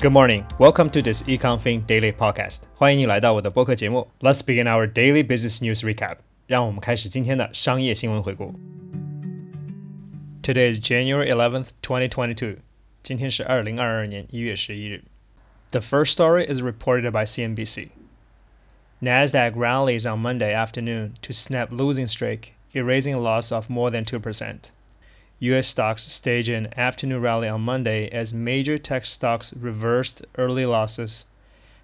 Good morning. Welcome to this EconFin Daily Podcast. 欢迎你来到我的播客节目。Let's begin our daily business news recap. 让我们开始今天的商业新闻回顾。Today is January 11th, 2022. 今天是二零二二年一月十一日。The first story is reported by CNBC. Nasdaq rallies on Monday afternoon to snap losing streak, erasing a loss of more than 2%. U.S. stocks staged an afternoon rally on Monday as major tech stocks reversed early losses,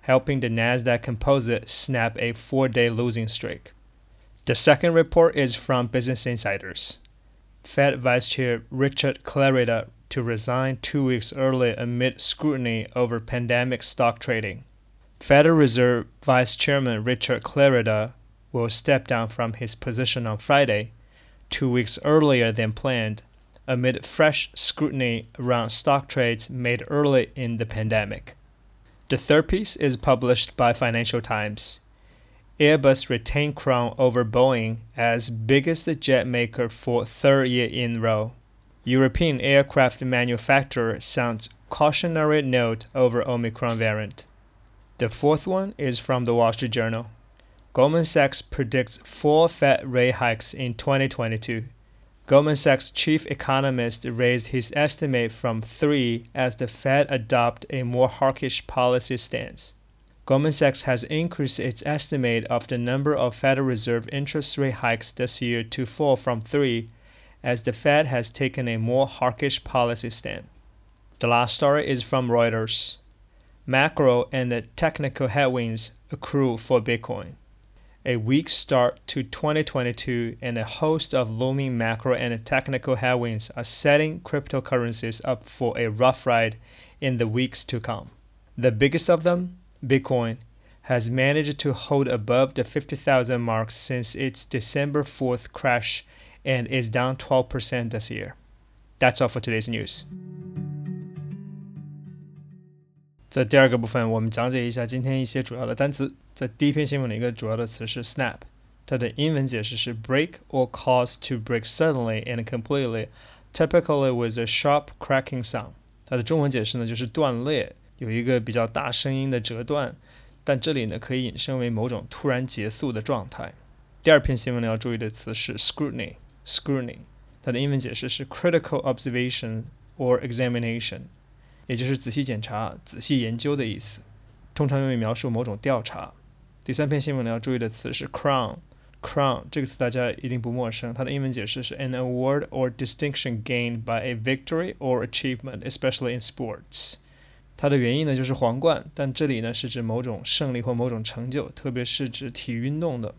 helping the Nasdaq Composite snap a four-day losing streak. The second report is from Business Insiders. Fed Vice Chair Richard Clarida to resign two weeks early amid scrutiny over pandemic stock trading. Federal Reserve Vice Chairman Richard Clarida will step down from his position on Friday, two weeks earlier than planned amid fresh scrutiny around stock trades made early in the pandemic. The third piece is published by Financial Times. Airbus retained crown over Boeing as biggest jet maker for third year in row. European aircraft manufacturer sounds cautionary note over Omicron variant. The fourth one is from the Wall Street Journal. Goldman Sachs predicts four Fed rate hikes in 2022. Goldman Sachs chief economist raised his estimate from three as the Fed adopt a more hawkish policy stance. Goldman Sachs has increased its estimate of the number of Federal Reserve interest rate hikes this year to four from three, as the Fed has taken a more hawkish policy stance. The last story is from Reuters. Macro and technical headwinds accrue for Bitcoin a weak start to 2022 and a host of looming macro and technical headwinds are setting cryptocurrencies up for a rough ride in the weeks to come. The biggest of them, Bitcoin, has managed to hold above the 50,000 mark since its December 4th crash and is down 12% this year. That's all for today's news. 在第二个部分，我们讲解一下今天一些主要的单词。在第一篇新闻里，一个主要的词是 snap，它的英文解释是 break or cause to break suddenly and completely, typically with a sharp cracking sound。它的中文解释呢就是断裂，有一个比较大声音的折断，但这里呢可以引申为某种突然结束的状态。第二篇新闻呢要注意的词是 scrutiny，scrutiny，它的英文解释是 critical observation or examination。也就是仔细检查、仔细研究的意思，通常用于描述某种调查。第三篇新闻呢要注意的词是 crown，crown 这个词大家一定不陌生，它的英文解释是 an award or distinction gained by a victory or achievement，especially in sports。它的原意呢就是皇冠，但这里呢是指某种胜利或某种成就，特别是指体育运动的。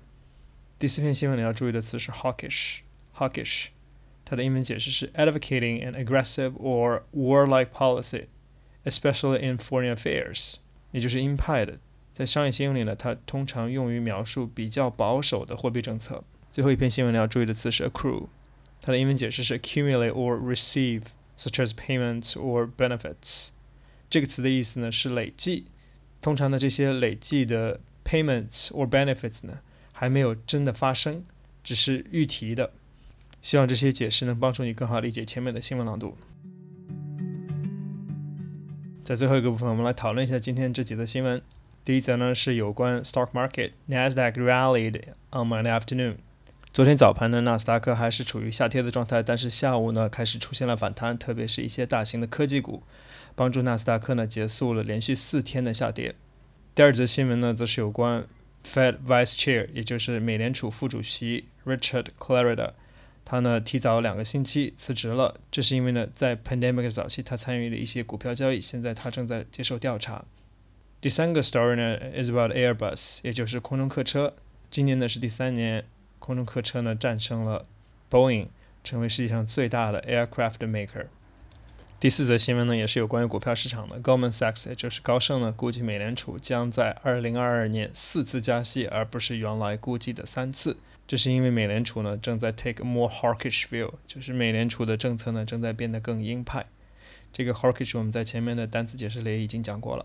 第四篇新闻呢要注意的词是 hawkish，hawkish，它的英文解释是 advocating an aggressive or warlike policy。Especially in foreign affairs，也就是鹰派的。在商业新闻里呢，它通常用于描述比较保守的货币政策。最后一篇新闻里要注意的词是 accrue，它的英文解释是 accumulate or receive，such as payments or benefits。这个词的意思呢是累计。通常呢，这些累计的 payments or benefits 呢还没有真的发生，只是预提的。希望这些解释能帮助你更好理解前面的新闻朗读。在最后一个部分，我们来讨论一下今天这几则新闻。第一则呢是有关 stock market，Nasdaq rallied on Monday afternoon。昨天早盘呢，纳斯达克还是处于下跌的状态，但是下午呢开始出现了反弹，特别是一些大型的科技股，帮助纳斯达克呢结束了连续四天的下跌。第二则新闻呢则是有关 Fed Vice Chair，也就是美联储副主席 Richard Clarida。他呢提早两个星期辞职了，这是因为呢在 pandemic 早期他参与了一些股票交易，现在他正在接受调查。第三个 story 呢 is about Airbus，也就是空中客车。今年呢是第三年，空中客车呢战胜了 Boeing，成为世界上最大的 aircraft maker。第四则新闻呢也是有关于股票市场的，Goldman Sachs 也就是高盛呢估计美联储将在2022年四次加息，而不是原来估计的三次。这是因为美联储呢正在 take more hawkish view，就是美联储的政策呢正在变得更鹰派。这个 hawkish 我们在前面的单词解释里已经讲过了。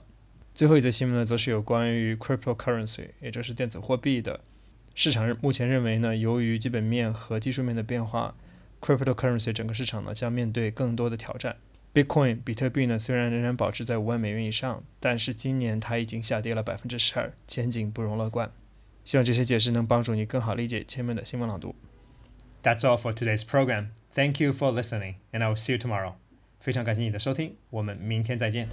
最后一则新闻呢，则是有关于 cryptocurrency，也就是电子货币的。市场目前认为呢，由于基本面和技术面的变化，cryptocurrency 整个市场呢将面对更多的挑战。Bitcoin 比特币呢，虽然仍然保持在五万美元以上，但是今年它已经下跌了百分之十二，前景不容乐观。希望这些解释能帮助你更好理解前面的新闻朗读。That's all for today's program. Thank you for listening, and I will see you tomorrow. 非常感谢你的收听，我们明天再见。